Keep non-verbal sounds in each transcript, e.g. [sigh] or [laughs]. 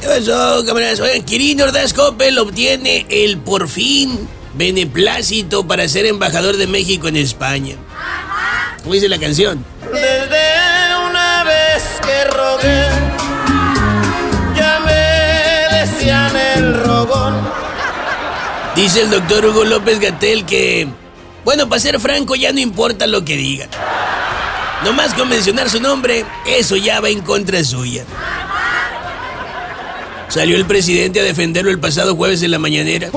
¿Qué pasó, camaradas? Oigan, Quirino Ordaz Coppel obtiene el por fin beneplácito para ser embajador de México en España. ¿Cómo dice la canción? Desde una vez que rogué, ya me decían el rogón. Dice el doctor Hugo López Gatel que, bueno, para ser franco ya no importa lo que diga. Nomás con mencionar su nombre, eso ya va en contra suya. Salió el presidente a defenderlo el pasado jueves en la mañanera.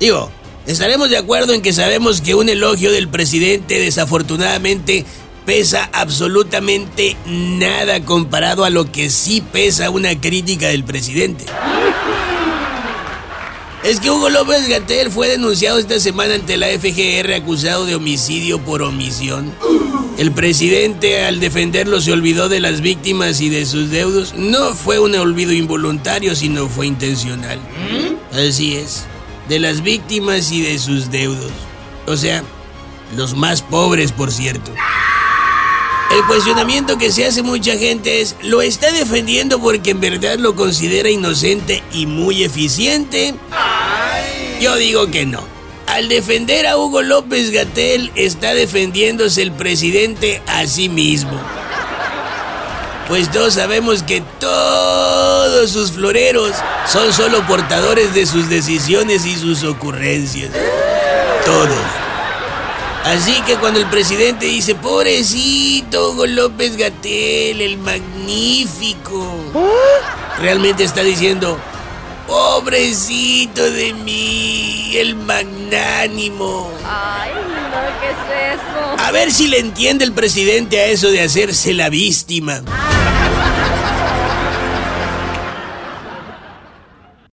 Digo, estaremos de acuerdo en que sabemos que un elogio del presidente desafortunadamente pesa absolutamente nada comparado a lo que sí pesa una crítica del presidente. Es que Hugo López Gatel fue denunciado esta semana ante la FGR acusado de homicidio por omisión. El presidente al defenderlo se olvidó de las víctimas y de sus deudos. No fue un olvido involuntario, sino fue intencional. Así es, de las víctimas y de sus deudos. O sea, los más pobres, por cierto. El cuestionamiento que se hace mucha gente es, ¿lo está defendiendo porque en verdad lo considera inocente y muy eficiente? Yo digo que no. Al defender a Hugo López Gatel está defendiéndose el presidente a sí mismo. Pues todos sabemos que todos sus floreros son solo portadores de sus decisiones y sus ocurrencias. Todos. Así que cuando el presidente dice, pobrecito Hugo López Gatel, el magnífico, realmente está diciendo, pobrecito de mí, el magnánimo. Ay, no, ¿qué es eso? A ver si le entiende el presidente a eso de hacerse la víctima. [laughs]